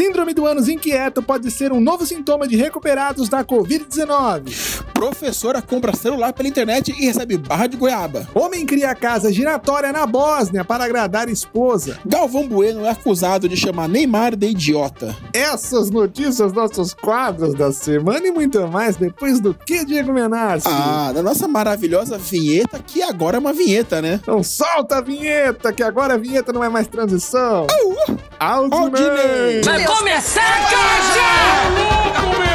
Síndrome do ânus inquieto pode ser um novo sintoma de recuperados da Covid-19. Professora compra celular pela internet e recebe barra de goiaba. Homem cria casa giratória na Bósnia para agradar esposa. Galvão Bueno é acusado de chamar Neymar de idiota. Essas notícias, nossos quadros da semana e muito mais depois do que, Diego Menassi? Ah, da nossa maravilhosa vinheta, que agora é uma vinheta, né? Então solta a vinheta, que agora a vinheta não é mais transição. Aldinei! Vai começar, cara! Já,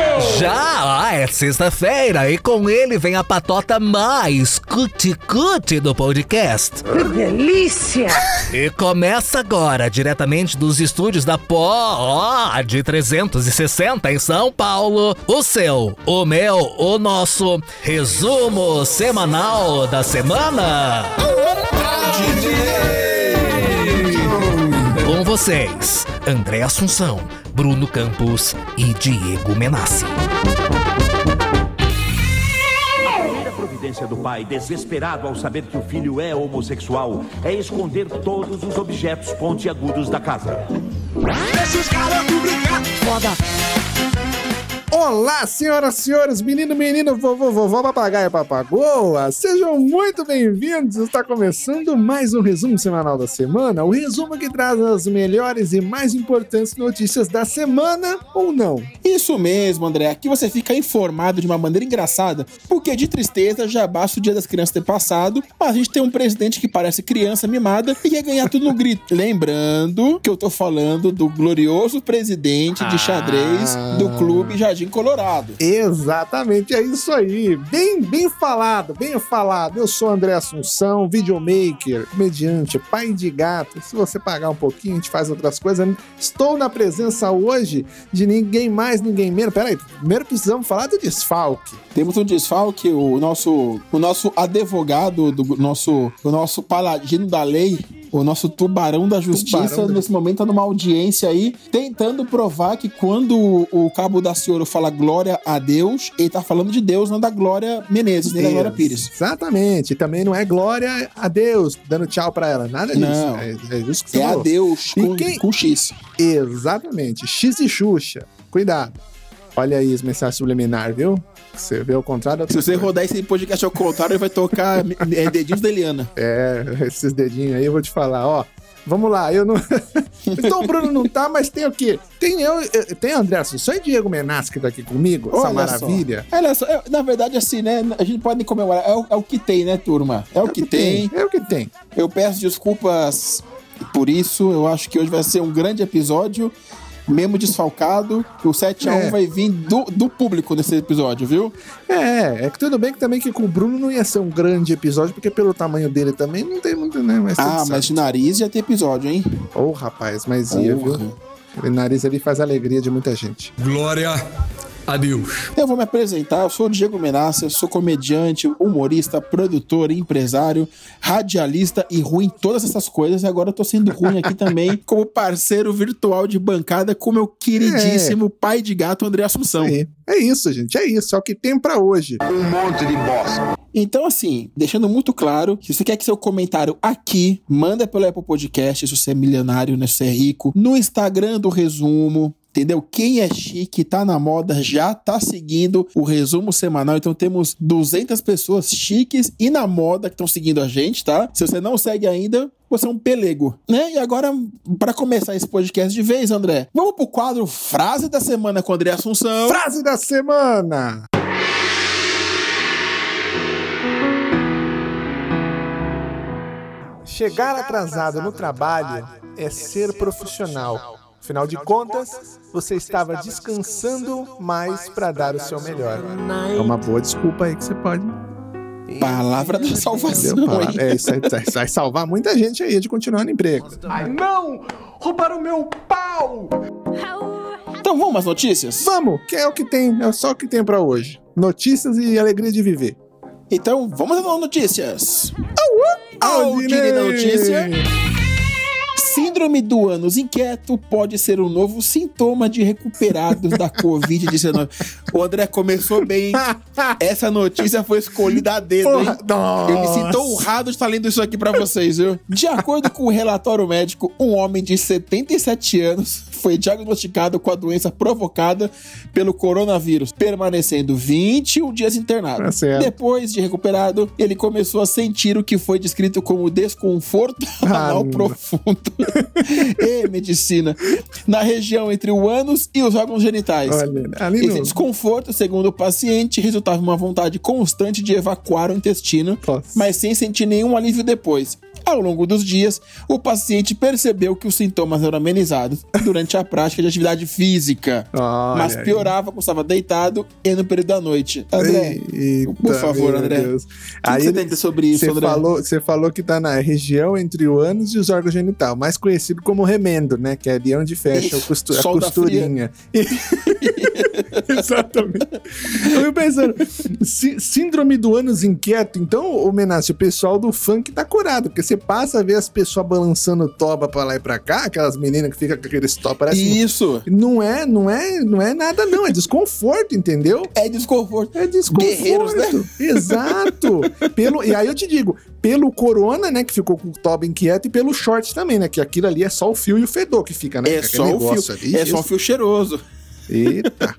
ah, é sexta-feira e com ele vem a patota mais cuti-cuti do podcast. Que delícia! E começa agora, diretamente dos estúdios da Pod 360 em São Paulo, o seu, o meu, o nosso resumo semanal da semana. Com vocês, André Assunção, Bruno Campos e Diego Menassi. A primeira providência do pai, desesperado ao saber que o filho é homossexual, é esconder todos os objetos pontiagudos da casa. Olá, senhoras e senhores, menino, menino, vovô, vovó, papagaio, papagoa, sejam muito bem-vindos. Está começando mais um resumo semanal da semana, o resumo que traz as melhores e mais importantes notícias da semana ou não. Isso mesmo, André. Aqui você fica informado de uma maneira engraçada, porque de tristeza já basta o dia das crianças ter passado, mas a gente tem um presidente que parece criança mimada e quer ganhar tudo no grito. Lembrando que eu tô falando do glorioso presidente de xadrez do clube Jardim Colorado. Exatamente, é isso aí. Bem, bem falado, bem falado. Eu sou André Assunção, videomaker, comediante, pai de gato. Se você pagar um pouquinho, a gente faz outras coisas. Estou na presença hoje de ninguém mais, ninguém menos. Peraí, primeiro precisamos falar do desfalque. Temos um desfalque, o nosso, o nosso advogado, do nosso, o nosso paladino da lei, o nosso tubarão da justiça, Tubarão da- nesse momento tá numa audiência aí, tentando provar que quando o, o cabo da senhora fala glória a Deus, ele tá falando de Deus, não da Glória Menezes, nem da Glória Pires. Exatamente. E também não é glória a Deus, dando tchau pra ela. Nada disso. Não. É, é isso que você É a. Deus E com, quem- com X. Exatamente. X e Xuxa. Cuidado. Olha aí as mensagens subliminar, viu? Você vê o contrário. é Se você rodar esse podcast ao contrário, ele vai tocar é, dedinhos da Eliana. É, esses dedinhos aí eu vou te falar, ó. Vamos lá, eu não. então o Bruno não tá, mas tem o quê? Tem eu, eu- tem André Assunção e Diego Menas que tá aqui comigo, essa Olha maravilha. Só. Olha só, é, na verdade, assim, né? A gente pode comemorar. É o, é o que tem, né, turma? É o que tem. É o que tem. Eu peço desculpas por isso. Eu acho que hoje vai ser um grande episódio, mesmo desfalcado. O 7x1 É. vai vir do, do público nesse episódio, viu? É, é que tudo bem que também que com o Bruno não ia ser um grande episódio, porque pelo tamanho dele também não tem muito, né? Mas Ah, certo. mas de nariz já tem episódio, hein? Ô, rapaz, mas ia, Porra. viu? Aquele nariz ali faz a alegria de muita gente. Glória a Deus. Eu vou me apresentar, eu sou o Diego Menassi, eu sou comediante, humorista, produtor, empresário, radialista e ruim em todas essas coisas. E agora eu tô sendo ruim aqui também como parceiro virtual de bancada com meu queridíssimo pai de gato André Assunção. É, é isso, gente, é isso, é o que tem pra hoje. Então, assim, deixando muito claro, se você quer que seu comentário aqui, manda pelo Apple Podcast, se você é milionário, né, se você é rico, no Instagram do Resumo, entendeu? Quem é chique, tá na moda, já tá seguindo o resumo semanal. Então temos 200 pessoas chiques e na moda que estão seguindo a gente, tá? Se você não segue ainda, você é um pelego, né? E agora, para começar esse podcast de vez, André, vamos pro quadro Frase da Semana com o André Assunção. Frase da semana! Chegar atrasado no trabalho é ser profissional. Afinal de contas, você estava descansando mais para dar o seu melhor. É uma boa desculpa aí que você pode. Palavra da salvação? Palavra-? É, isso aí vai- vai salvar muita gente aí de continuar no emprego. Não! Roubaram meu pau! Então vamos às notícias? Vamos, que é o que tem, é só o que tem pra hoje. Notícias e alegria de viver. Então vamos às notícias. Aldinei! Aldinei da notícia. Síndrome do ânus inquieto pode ser um novo sintoma de recuperados da Covid-19. O André começou bem. Essa notícia foi escolhida a dedo, Porra, hein? Eu me sinto honrado de estar lendo isso aqui pra vocês, viu? De acordo com o relatório médico, um homem de 77 anos foi diagnosticado com a doença provocada pelo coronavírus, permanecendo 21 dias internado. Certo. Depois de recuperado, ele começou a sentir o que foi descrito como desconforto Ah, anal profundo e medicina na região entre o ânus e os órgãos genitais. Olha, Esse desconforto, segundo o paciente, resultava em uma vontade constante de evacuar o intestino, Nossa. mas sem sentir nenhum alívio depois. Ao longo dos dias, o paciente percebeu que os sintomas eram amenizados durante a prática de atividade física, Olha mas aí. piorava quando estava deitado e no período da noite. André, Eita, por favor, André. O que você tem a dizer sobre isso, Você André? falou, você falou que tá na região entre o ânus e os órgãos genitais, mais conhecido como remendo, né? Que é ali onde fecha costu- a costurinha. Exatamente. Eu fico pensando, sí- síndrome do ânus inquieto, então, Menácio, o pessoal do funk tá curado, porque você passa a ver as pessoas balançando toba pra lá e pra cá, aquelas meninas que ficam com aqueles top, parece... Isso. Não é, não é, não é nada não, é desconforto, entendeu? É desconforto. É desconforto. Guerreiros, né? Exato. Pelo, e aí eu te digo, pelo corona, né, que ficou com o toba inquieto, e pelo short também, né, que aquilo ali é só o fio e o fedor que fica, né? É só o fio. ali, É só o isso. fio cheiroso. Eita.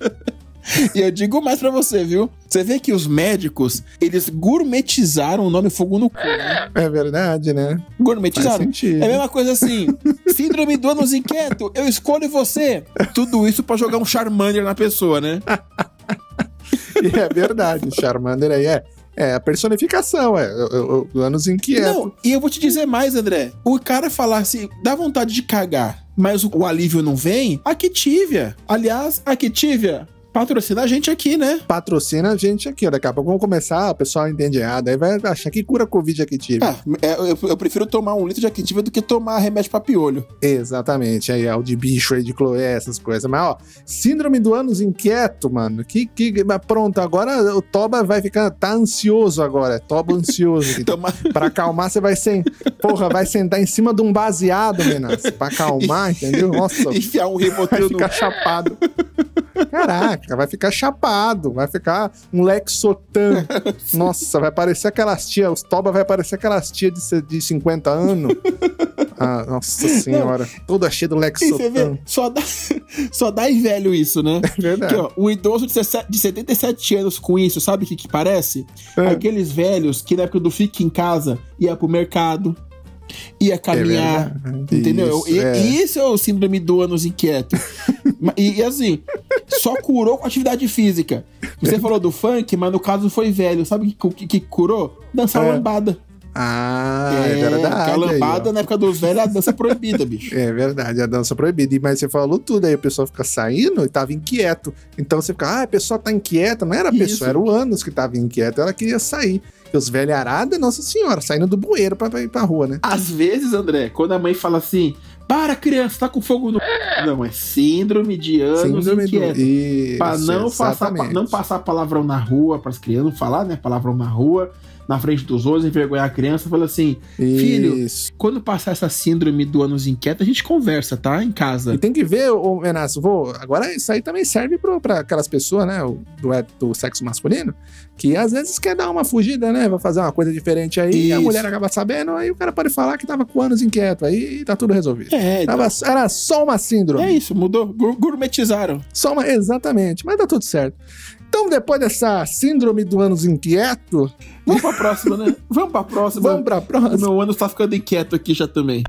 E eu digo mais pra você, viu? Você vê que os médicos, eles gourmetizaram o nome fogo no cu, né? É verdade, né? Gourmetizaram. É a mesma coisa assim. Síndrome do ânus inquieto, eu escolho você. Tudo isso pra jogar um Charmander na pessoa, né? E é verdade, Charmander aí é. É a personificação, é o, o, o ânus inquieto. Não, e eu vou te dizer mais, André. O cara falar assim, dá vontade de cagar, mas o, o alívio não vem, a Activia. Aliás, a Activia patrocina a gente aqui, né? Patrocina a gente aqui, ó. Daqui a pouco vamos começar, o pessoal entende errado. Aí vai achar que cura Covid aqui tive. Ah, é, eu, eu prefiro tomar um litro de Activia do que tomar remédio pra piolho. Exatamente, aí é o de bicho aí de cloé, essas coisas. Mas, ó, síndrome do ânus inquieto, mano. Que, que, pronto, agora o Toba vai ficar. Tá ansioso agora. Toba ansioso. Tomar... pra acalmar, você vai. Porra, vai sentar em cima de um baseado, Menas. Pra acalmar, entendeu? Nossa, Enfiar um vai ribotril no ficar chapado. Caraca, vai ficar chapado, vai ficar um Lexotan. Nossa, vai parecer aquelas tias, os Toba vai parecer aquelas tias de, de 50 anos. Ah, nossa senhora, toda cheia do E Lexotan. só dá, só dá em velho isso, né? É verdade. Aqui, ó, um idoso de 17 de 77 anos com isso, sabe o que, que parece? É. Aqueles velhos que na época do Fique em Casa ia pro mercado, ia caminhar, É verdade. entendeu? Isso, e, é. isso é o síndrome do ânus inquieto. E, e assim, só curou com atividade física. Você falou do funk, mas no caso foi velho. Sabe o que, que, que curou? Dançar É. lambada. Ah, é, verdade. Porque a aí, lambada na época dos velhos é a dança proibida, bicho. É verdade, a dança proibida. Mas você falou tudo, aí o pessoal fica saindo e tava inquieto. Então você fica, ah, a pessoa tá inquieta. Não era a Isso. pessoa, era o ânus que tava inquieto. Ela queria sair. E os velharada, nossa senhora, saindo do bueiro pra, pra ir pra rua, né? Às vezes, André, quando a mãe fala assim, para criança, tá com fogo no. Não, é síndrome de anos Síndrome do... inquieto. Isso, Pra não passar, não passar palavrão na rua, pras crianças, não falar, né? Palavrão na rua, na frente dos outros, envergonhar a criança, fala assim: filho, Isso. quando passar essa síndrome do anos inquieto, a gente conversa, tá? Em E casa. tem que ver, ô Menaço, vou. Agora isso aí também serve pro, pra aquelas pessoas, né? o- Do, do sexo masculino, que às vezes quer dar uma fugida, né? Vai fazer uma coisa diferente aí, e a mulher acaba sabendo, aí o cara pode falar que tava com anos inquieto, aí tá tudo resolvido. É, então, Tava, era só uma síndrome. é isso, mudou. Gourmetizaram. Só uma, exatamente, mas tá tudo certo. Então, depois dessa síndrome do ânus inquieto, Vamos pra próxima, né? Vamos pra próxima. vamos pra O próxima. meu ânus tá ficando inquieto aqui já também.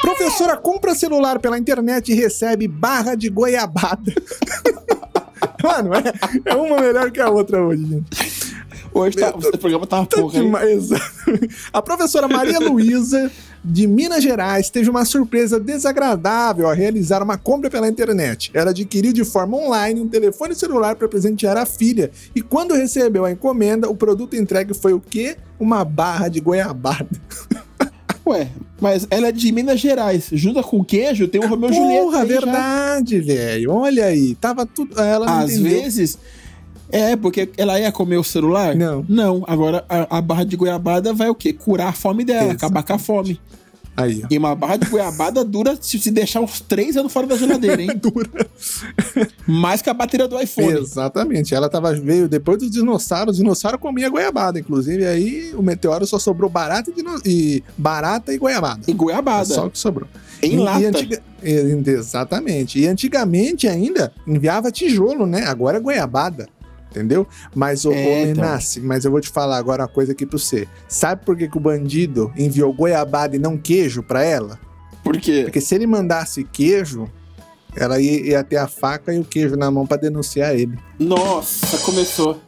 Professora compra celular pela internet e recebe barra de goiabada. Mano, é, é uma melhor que a outra hoje, gente. Hoje tá, o programa tava porra, hein? Demais. A professora Maria Luísa, de Minas Gerais, teve uma surpresa desagradável ao realizar uma compra pela internet. Ela adquiriu de forma online um telefone celular para presentear a filha. E quando recebeu a encomenda, o produto entregue foi o quê? Uma barra de goiabada. Ué, mas ela é de Minas Gerais. Junta com queijo, tem o Romeu Julieta. Porra, verdade, velho. Olha aí. Tava tudo. Ela Às entendeu. vezes. É, porque ela ia comer o celular? Não. Não. Agora a, a barra de goiabada vai o quê? Curar a fome dela, Exatamente. acabar com a fome. Aí, ó. E uma barra de goiabada dura se se deixar uns três anos fora da geladeira, hein? Dura. Mais que a bateria do iPhone. Exatamente. Ela tava, veio depois dos dinossauros. O dinossauro comia goiabada, inclusive. Aí o meteoro só sobrou barata e, dino- e barata e goiabada. E goiabada. É só o que sobrou. Em E- lata. e antiga- Exatamente. E antigamente ainda enviava tijolo, né? Agora é goiabada. Entendeu? Mas, ô, É, ô então. Menassi, mas eu vou te falar agora uma coisa aqui pra você. Sabe por que, que o bandido enviou goiabada e não queijo pra ela? Por quê? Porque se ele mandasse queijo, ela ia, ia ter a faca e o queijo na mão pra denunciar ele. Nossa, começou.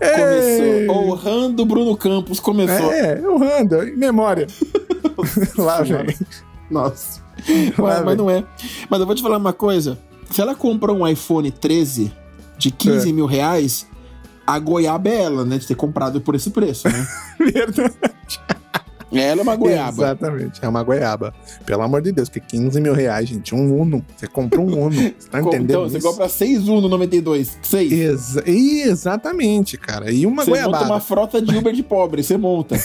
Ei! Começou. Honrando Bruno Campos começou. É, eu ando, em memória. Lá vem. Nossa. Lá Mas, mas não é. Mas eu vou te falar uma coisa. Se ela comprou um iPhone 13 de 15 É. mil reais, a goiaba é ela, né? De ter comprado por esse preço, né? Verdade. Ela é uma goiaba. Exatamente, é uma goiaba. Pelo amor de Deus, que 15 mil reais, gente. Um Uno. Você comprou um Uno. Você tá entendendo? então, você isso? compra 6 Uno 92. 6. Exa- exatamente, cara. E uma Você goiabada. monta uma frota de Uber de pobre, você monta.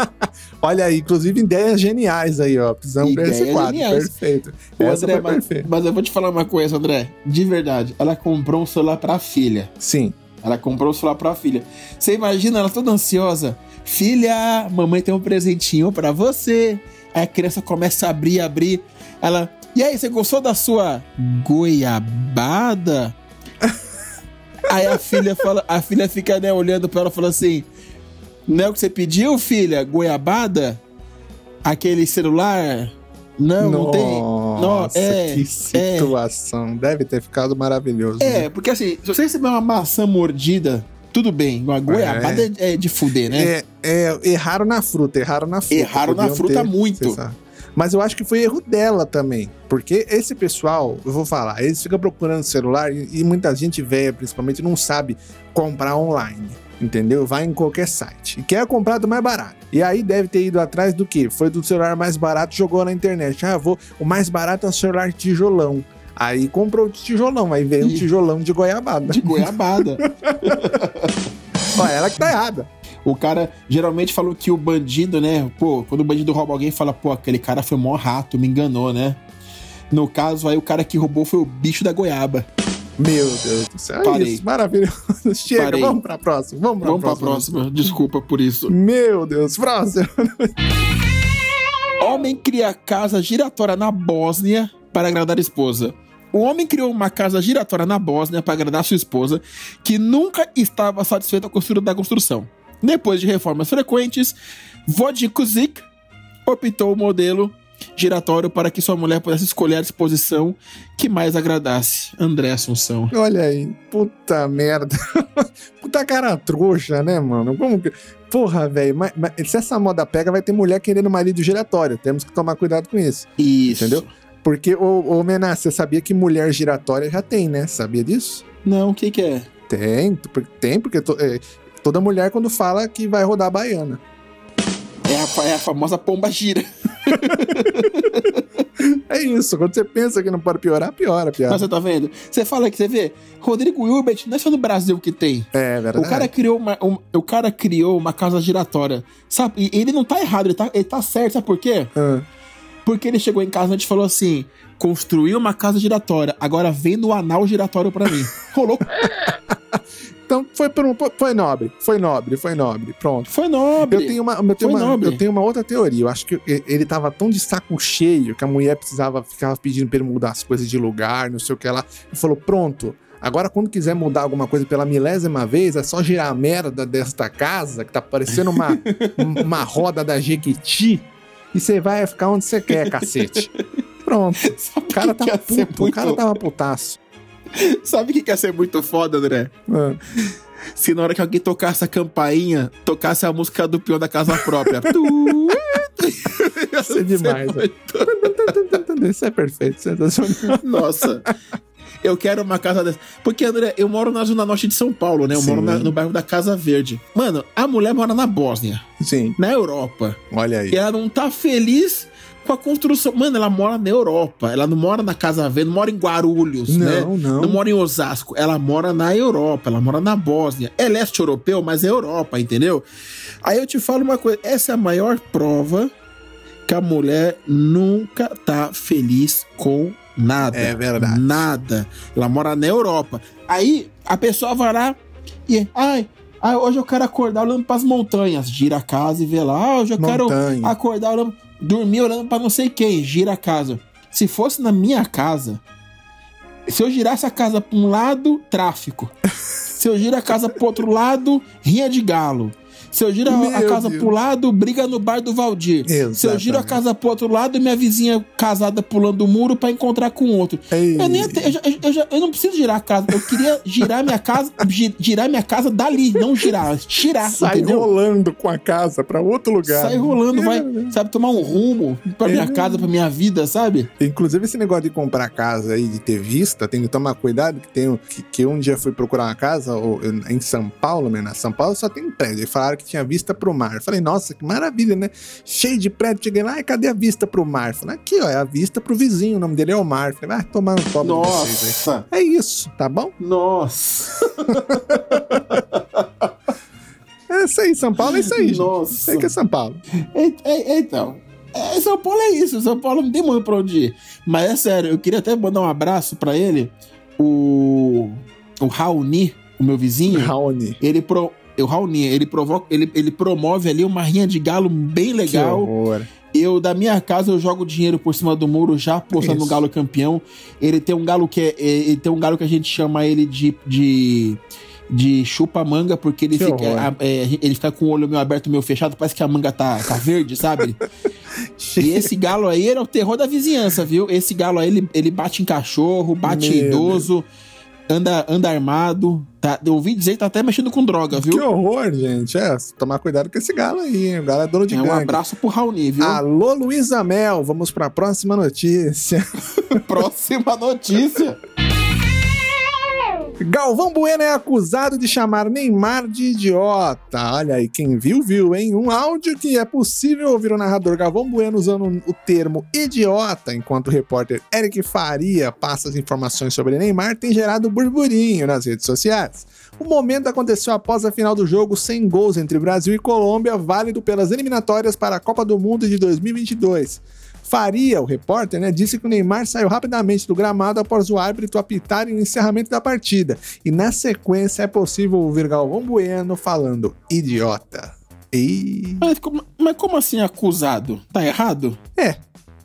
Olha aí, inclusive ideias geniais aí, ó. Precisamos ver esse quadro. geniais. Perfeito. Ô, Essa André, mas, perfeita. mas eu vou te falar uma coisa, André. De verdade, ela comprou um celular pra filha. Sim. Ela comprou o celular pra filha. Você imagina ela toda ansiosa. Filha, mamãe tem um presentinho pra você. Aí a criança começa a abrir, abrir. Ela, e aí, você gostou da sua goiabada? aí a filha fala, a filha fica né, olhando pra ela e fala assim: Não é o que você pediu, filha? Goiabada? Aquele celular? Não, não tem. Nossa, é, que é. situação. Deve ter ficado maravilhoso. né? É, porque assim, se você receber uma maçã mordida, tudo bem. Uma goiabada é, é de fuder, né? É, é, erraram na fruta, erraram na fruta. Erraram na fruta muito. você sabe. Mas eu acho que foi erro dela também. Porque esse pessoal, eu vou falar, eles ficam procurando celular e, e muita gente velha, principalmente, não sabe comprar online. Entendeu? Vai em qualquer site. E quer comprar do mais barato. E aí deve ter ido atrás do quê? Foi do celular mais barato, jogou na internet. Ah, vou. O mais barato é o celular tijolão. Aí comprou o tijolão, aí veio um Ih. tijolão de goiabada. De goiabada. Ó, ela que tá errada. o cara geralmente falou que o bandido, né? Pô, quando o bandido rouba alguém, fala, pô, aquele cara foi mó rato, me enganou, né? No caso, aí o cara que roubou foi o bicho da goiaba. Meu Deus do céu. É Parei. isso, maravilhoso. Chega, Parei. vamos pra próxima. Vamos pra Vamos pra próxima. próxima. Desculpa por isso. Meu Deus, próximo. Homem cria casa giratória na Bósnia para agradar a esposa. O homem criou uma casa giratória na Bósnia para agradar sua esposa, que nunca estava satisfeita com a constru- da construção. Depois de reformas frequentes, Wojcik optou o modelo giratório para que sua mulher pudesse escolher a disposição que mais agradasse. André Assunção. Olha aí, puta merda. puta cara trouxa, né, mano? Como que. Porra, velho, mas, mas se essa moda pega, vai ter mulher querendo marido giratório. Temos que tomar cuidado com isso. Isso. Entendeu? Porque, ô, ô Mená, você sabia que mulher giratória já tem, né? Sabia disso? Não, o que que é? Tem, tem, porque to- é, toda mulher, quando fala que vai rodar a baiana. É a, é a famosa pomba gira. É isso, quando você pensa que não pode piorar, piora, Mas piora. você tá vendo? Você fala que você vê, Rodrigo Hilbert não é só no Brasil que tem. É verdade. O cara criou uma, um- o cara criou uma casa giratória. Sabe? E ele não tá errado, ele tá, ele tá certo. Sabe por quê? Ah. Porque ele chegou em casa e falou assim: construiu uma casa giratória, agora vem no anal giratório pra mim. Rolou. Então foi, um- foi nobre, foi nobre, foi nobre. Pronto. Foi nobre. Eu tenho, uma, eu, tenho Foi uma, nobre. eu tenho uma outra teoria. Eu acho que e- ele tava tão de saco cheio que a mulher precisava, ficava pedindo pra ele mudar as coisas de lugar, não sei o que lá. Ele falou: pronto. Agora, quando quiser mudar alguma coisa pela milésima vez, é só girar a merda desta casa, que tá parecendo uma, uma roda da Jequiti, e você vai ficar onde você quer, cacete. Pronto. Sabe O cara que tava puto, o muito- cara tava putaço. Sabe o que que ia ser muito foda, André? Ah. Se na hora que alguém tocasse a campainha, tocasse a música do peão da casa própria. Ia ser demais, velho. Isso é perfeito, sensacional. Nossa. Eu quero uma casa dessa. Porque, André, eu moro na zona norte de São Paulo, né? Eu moro Sim. na- no bairro da Casa Verde. Mano, a mulher mora na Bósnia, Sim, na Europa. olha aí. E ela não tá feliz Com a construção. Mano, ela mora na Europa. Ela não mora na Casa Verde, não mora em Guarulhos, Não, né? não. Não mora em Osasco. Ela mora na Europa, ela mora na Bósnia. É leste europeu, mas é Europa, entendeu? Aí eu te falo uma coisa: essa é a maior prova que a mulher nunca tá feliz com nada. É verdade. Nada. Ela mora na Europa. Aí a pessoa vai lá e. Ai. ai, hoje eu quero acordar olhando pras montanhas. Gira a casa e vê lá. Ah, hoje eu quero Montanha. acordar olhando. Dormir olhando pra não sei quem. Gira a casa. Se fosse na minha casa, se eu girasse a casa pra um lado, tráfico. Se eu giro a casa pro outro lado, rinha de galo. Se eu giro a- a Meu casa Deus. pro lado, briga no bar do Valdir. Se eu giro a Exatamente. casa pro outro lado, minha vizinha casada pulando o muro pra encontrar com outro. Ei. Eu, nem, eu, já- eu já- eu não preciso girar a casa. Eu queria girar minha casa, gi- girar minha casa dali, não girar, tirar, Sai entendeu? rolando com a casa pra outro lugar. Sai rolando, vai, sabe, tomar um rumo pra minha É. casa, pra minha vida, sabe? Inclusive, esse negócio de comprar casa aí, de ter vista, tem que tomar cuidado, que tem que, que um dia fui procurar uma casa ou, em São Paulo, né? Na São Paulo só tem prédio. E falaram que tinha vista pro mar. Falei, nossa, que maravilha, né? Cheio de prédio. Cheguei lá, e cadê a vista pro mar? Falei, aqui, ó, é a vista pro vizinho, o nome dele é Omar. Eu Falei, vai tomar no topo de vocês Nossa, aí. É isso, tá bom? nossa, É isso aí, São Paulo é isso aí. Nossa. Isso aí que é São Paulo. É- é- é, então. É, São Paulo é isso, São Paulo não tem muito pra onde ir. Mas é sério, eu queria até mandar um abraço pra ele, o, o Raoni, o meu vizinho. Raoni. Ele pro, o Raoni, ele provoca, ele, ele promove ali uma rinha de galo bem legal. Eu, da minha casa, eu jogo dinheiro por cima do muro, já apostando no galo campeão. Ele tem um galo que é, é- ele tem um galo que a gente chama ele de, de, de chupa-manga, porque ele Que fica, a- é, ele fica com o olho meio aberto, meio fechado, parece que a manga tá, tá verde, sabe? E esse galo aí era o terror da vizinhança, viu? Esse galo aí, ele, ele bate em cachorro, bate em Meu idoso, anda, anda armado. Tá, eu ouvi dizer que tá até mexendo com droga, viu? Que horror, gente. É, tomar cuidado com esse galo aí, hein? O galo é dono de É um gangue. abraço pro Raoni, viu? Alô, Luísa Mel, vamos pra próxima notícia. Próxima notícia. Galvão Bueno é acusado de chamar Neymar de idiota. Olha aí, quem viu, viu, hein? Um áudio que é possível ouvir o narrador Galvão Bueno usando o termo idiota, enquanto o repórter Eric Faria passa as informações sobre Neymar, tem gerado burburinho nas redes sociais. O momento aconteceu após a final do jogo sem gols entre Brasil e Colômbia, válido pelas eliminatórias para a Copa do Mundo de 2022. Faria, o repórter, né, disse que o Neymar saiu rapidamente do gramado após o árbitro apitar o encerramento da partida. E na sequência é possível ouvir Galvão Bueno falando idiota. E. Mas como, mas como assim acusado? Tá errado? É,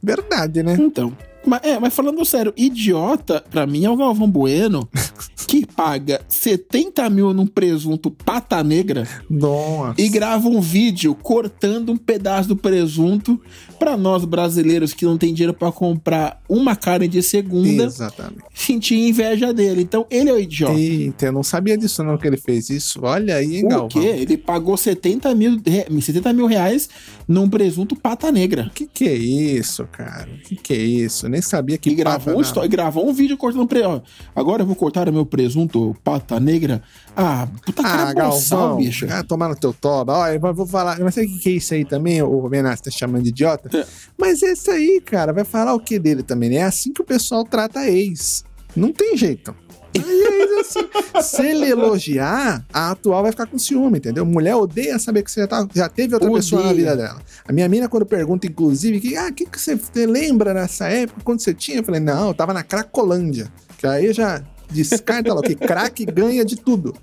verdade, né? Então. Mas, é, mas falando sério, idiota, pra mim, é o Galvão Bueno que paga 70 mil num presunto pata negra Nossa. e grava um vídeo cortando um pedaço do presunto pra nós brasileiros que não tem dinheiro pra comprar uma carne de segunda Exatamente. sentir inveja dele. Então, ele é o idiota. Eita, eu não sabia disso não que ele fez isso. Olha aí, hein, O Galvão. quê? Ele pagou 70 mil, re- 70 mil reais num presunto pata negra. Que que é isso, cara? Que que é isso? Nem sabia que E gravou, pata um e gravou um vídeo cortando pre... ó, Agora eu vou cortar o meu presunto pata negra. Ah, puta cara Ah, boçal, Galvão, bicho. ah, tomar no teu toba. Olha, vou falar. Mas sabe o que é isso aí também? O Menas tá chamando de idiota? É. Mas esse aí, cara, vai falar o que dele também? né? É assim que o pessoal trata ex. Não tem jeito. Aí é isso assim. Se ele elogiar, a atual vai ficar com ciúme, entendeu? Mulher odeia saber que você já, tá- já teve outra pessoa na Odeia. vida dela. A minha mina, quando pergunta, inclusive, que, ah, o que, que você lembra nessa época, quando você tinha? Eu falei, não, eu tava na Cracolândia. Que aí já descarta lá, que craque ganha de tudo.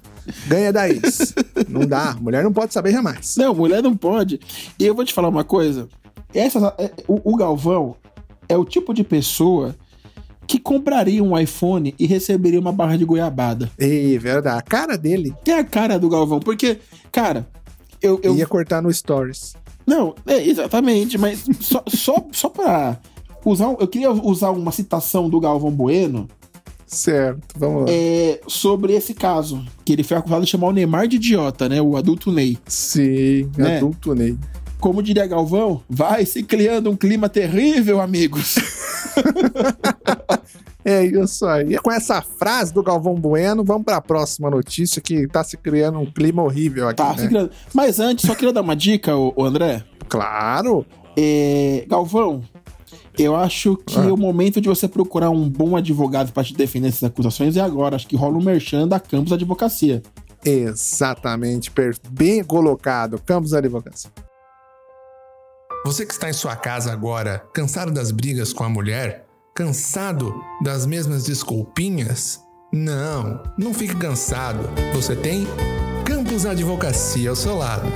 Ganha da ex. Não dá, mulher não pode saber jamais. Não, mulher não pode. E eu vou te falar uma coisa. Essa, é- o, o Galvão é o tipo de pessoa que compraria um iPhone e receberia uma barra de goiabada. Ei, verdade. A cara dele É a cara do Galvão, porque, cara, eu. eu ia cortar no Stories. Não, é exatamente, mas só, só, só pra usar. um- Eu queria usar uma citação do Galvão Bueno Certo, vamos lá. é, sobre esse caso. Que ele foi acusado de chamar o Neymar de idiota, né? O adulto Ney. Sim, né? adulto Ney. Como diria Galvão, vai se criando um clima terrível, amigos. É isso aí. E com essa frase do Galvão Bueno, vamos para a próxima notícia que tá se criando um clima horrível aqui. Tá, né? se criando. Mas antes, só queria dar uma dica, ô, ô André. Claro. É, Galvão, Eu acho que Ah. o momento de você procurar um bom advogado para te defender essas acusações é agora. Acho que rola um merchan da Campos Advocacia. Exatamente, bem colocado. Campos Advocacia. Você que está em sua casa agora, cansado das brigas com a mulher? Cansado das mesmas desculpinhas? Não, não fique cansado. Você tem Campos Advocacia ao seu lado.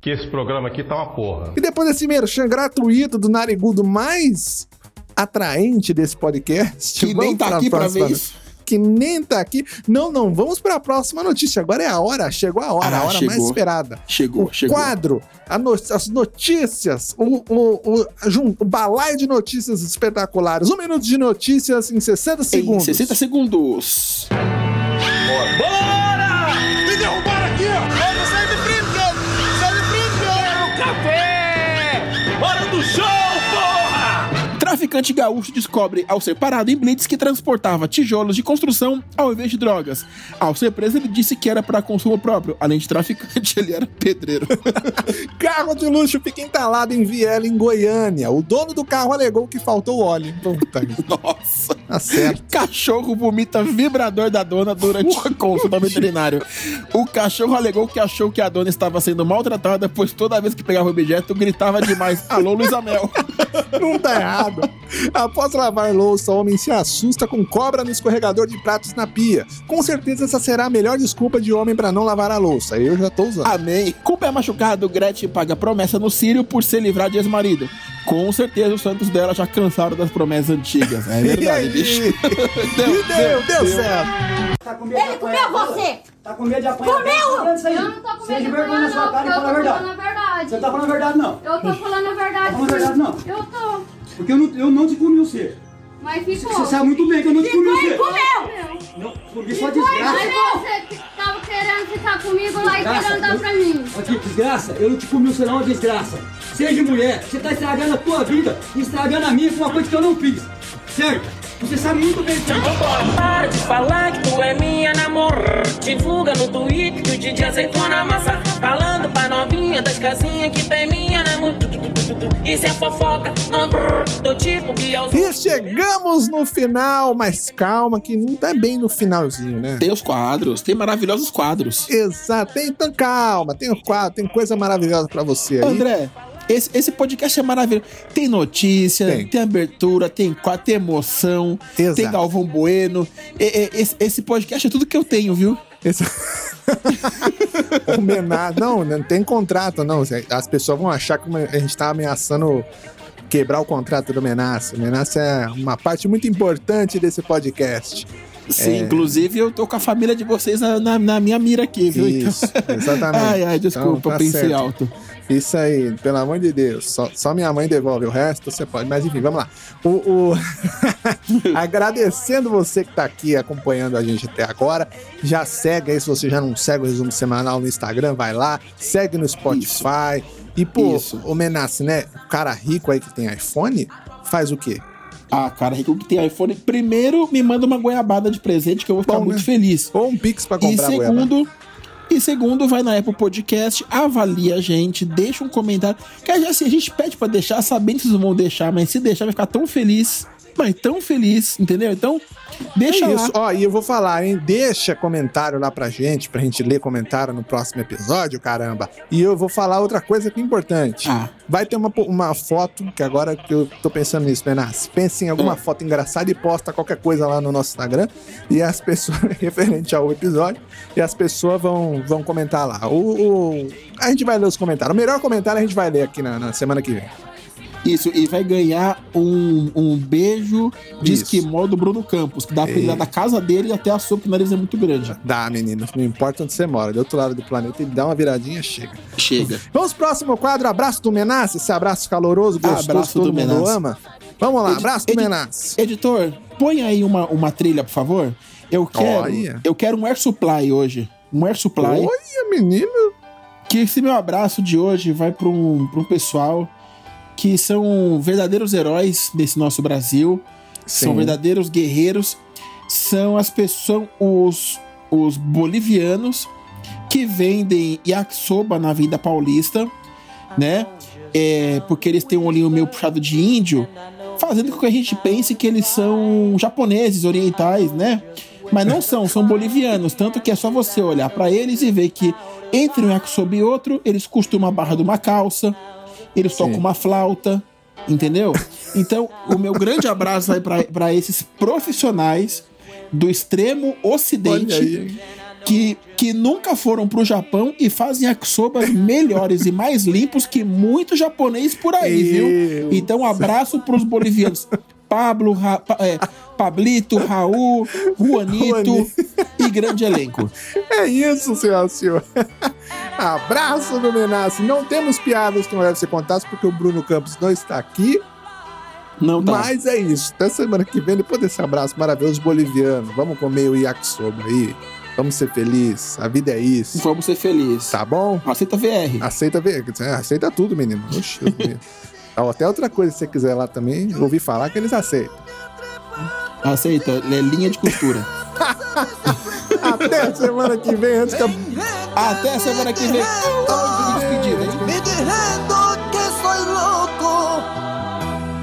que esse programa aqui tá uma porra. E depois desse merchan gratuito do Narigudo mais atraente desse podcast. Que nem tá aqui pra ver isso. Que nem tá aqui. Não, não, vamos para a próxima notícia. Agora é a hora, chegou a hora, Ah, a hora mais chegou. esperada. Chegou, o chegou. quadro, a no- as notícias, o, o, o, jun- o balaio de notícias espetaculares. Um minuto de notícias em 60 Em segundos. 60 segundos. Me derrubaram aqui, ó! Traficante gaúcho descobre ao ser parado em blitz que transportava tijolos de construção ao invés de drogas. Ao ser preso, ele disse que era para consumo próprio. Além de traficante, ele era pedreiro. Carro de luxo fica entalado em viela em Goiânia. O dono do carro alegou que faltou óleo. Puta, Nossa. tá certo. Cachorro vomita vibrador da dona durante uma consulta ao veterinário. O cachorro alegou que achou que a dona estava sendo maltratada, pois toda vez que pegava o objeto, gritava demais. Alô, Luísa Mel. Não tá errado. Após lavar louça, homem se assusta com cobra no escorregador de pratos na pia. Com certeza essa será a melhor desculpa de homem pra não lavar a louça. Eu já tô usando. Amém. O pé machucado, Gretchen paga promessa no Sírio por se livrar de ex-marido. Com certeza os santos dela já cansaram das promessas antigas. É E verdade, aí? bicho. E deu, deu certo. Ele comeu você! Tá com medo de apanhar? Comeu! Eu não tô com Seja medo de vergonha na sua cara e fala a eu tô verdade. falando a verdade. Você tá falando a verdade, não. Eu tô falando a verdade. Tá falando a verdade, não. Eu tô. Porque eu não, eu não te comi você. Mas ficou. Você sabe muito bem que eu não te comi e você. comeu! Não, comi Mas desgraça. você que tava querendo ficar comigo lá e querendo dar pra mim. Aqui, desgraça, eu não te comi você não, desgraça. Seja mulher, você tá estragando a tua vida, estragando a minha com uma coisa que eu não fiz. Certo? Você sabe muito bem disso. Para de falar que tu é minha namorada. Divulga no Twitter que o DJ aceitou na massa. Falando pra novinha das casinhas que tem minha namorada. Isso é fofoca, não do tipo que os E chegamos no final, mas calma que não tá bem no finalzinho, né? Tem os quadros, tem maravilhosos quadros. Exato, tem, então calma, tem o quadro, tem coisa maravilhosa pra você aí. André, esse, esse podcast é maravilhoso. Tem notícia, Tem. tem, abertura, tem quadro, tem emoção, Exato. tem Galvão Bueno. E- e- esse, esse podcast é tudo que eu tenho, viu? Esse... Não, não tem contrato, não. As pessoas vão achar que a gente tá ameaçando quebrar o contrato do Menace. O Menace é uma parte muito importante desse podcast. Sim, É. inclusive eu tô com a família de vocês na, na- na minha mira aqui, viu? Isso, exatamente. ai, ai, desculpa, Então, tá pensei certo. alto. Isso aí, pelo amor de Deus. Só, só minha mãe devolve, o resto você pode. Mas enfim, vamos lá. O, o- Agradecendo você que tá aqui acompanhando a gente até agora. Já segue aí, se você já não segue o resumo semanal no Instagram, vai lá. Segue no Spotify. E, pô, Isso. o Menace, né? O cara rico aí que tem iPhone, faz o quê? Ah, cara, rico que tem iPhone, primeiro me manda uma goiabada de presente que eu vou ficar Bom, muito né? feliz. Ou um Pix pra E comprar goiaba. segundo, e segundo, vai na Apple Podcast, avalia a gente, deixa um comentário. Que assim, a gente pede pra deixar, sabendo que vocês não vão deixar, mas se deixar, vai ficar tão feliz. Mas tão feliz, entendeu? Então, deixa é lá. isso. Ó, e eu vou falar, hein? Deixa comentário lá pra gente, pra gente ler comentário no próximo episódio, caramba. E eu vou falar outra coisa que é importante. Ah. Vai ter uma, uma foto, que agora que eu tô pensando nisso, Menas. Pense em alguma Hum. foto engraçada e posta qualquer coisa lá no nosso Instagram. E as pessoas, referente ao episódio, e as pessoas vão, vão comentar lá. O, o- a gente vai ler os comentários. O melhor comentário a gente vai ler aqui na, na semana que vem. Isso, e vai ganhar um, um beijo de Isso. esquimó do Bruno Campos, que dá pra ir lá da casa dele até a sua, porque o nariz é muito grande. Dá, menino. Não importa onde você mora. Do outro lado do planeta, ele dá uma viradinha, chega. Chega. Vamos pro próximo quadro, abraço do Menace, esse abraço caloroso, gostoso, Abraço todo do mundo Menace. ama. Vamos lá, Edi- abraço do edi- Menace. Editor, põe aí uma, uma trilha, por favor. Eu quero, Olha. eu quero um Air Supply hoje. Um Air Supply. Olha, menino. Que esse meu abraço de hoje vai para um, pra um pessoal que são verdadeiros heróis desse nosso Brasil. São Sim. verdadeiros guerreiros. São as pessoas, os, os bolivianos que vendem yakisoba na Avenida Paulista. né? É, porque eles têm um olhinho meio puxado de índio, fazendo com que a gente pense que eles são japoneses, orientais, né? Mas não são, são bolivianos. Tanto que é só você olhar pra eles e ver que entre um yakisoba e outro, eles costumam a barra de uma calça, eles tocam uma flauta, entendeu? Então, o meu grande abraço vai pra- pra esses profissionais do extremo ocidente que, que nunca foram pro Japão e fazem yakisobas melhores e mais limpos que muito japonês por aí, viu? Então, abraço pros bolivianos. Pablo, Ra- é, Pablito, Raul, Juanito e grande elenco. É isso, senhor senhor. Abraço do Menace. Não temos piadas que não devem ser contadas porque o Bruno Campos não está aqui. Não tá. Mas é isso. Até semana que vem, depois desse abraço maravilhoso boliviano, vamos comer o yakisoba aí. Vamos ser felizes. A vida é isso. Vamos ser felizes. Tá bom? Aceita VR. Aceita ver. Aceita tudo, menino. Oxi, Ó, Até outra coisa, se você quiser lá também, eu ouvi falar que eles aceitam. Aceita, é linha de costura. Até semana que vem, antes que eu... Até semana que vem. Hein? Me diciendo que soy loco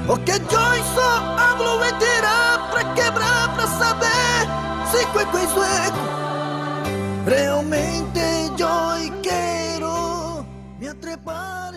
Porque yo só hablo mentira Pra quebrar, pra saber Se cueco e sueco Realmente yo quero Me atrepar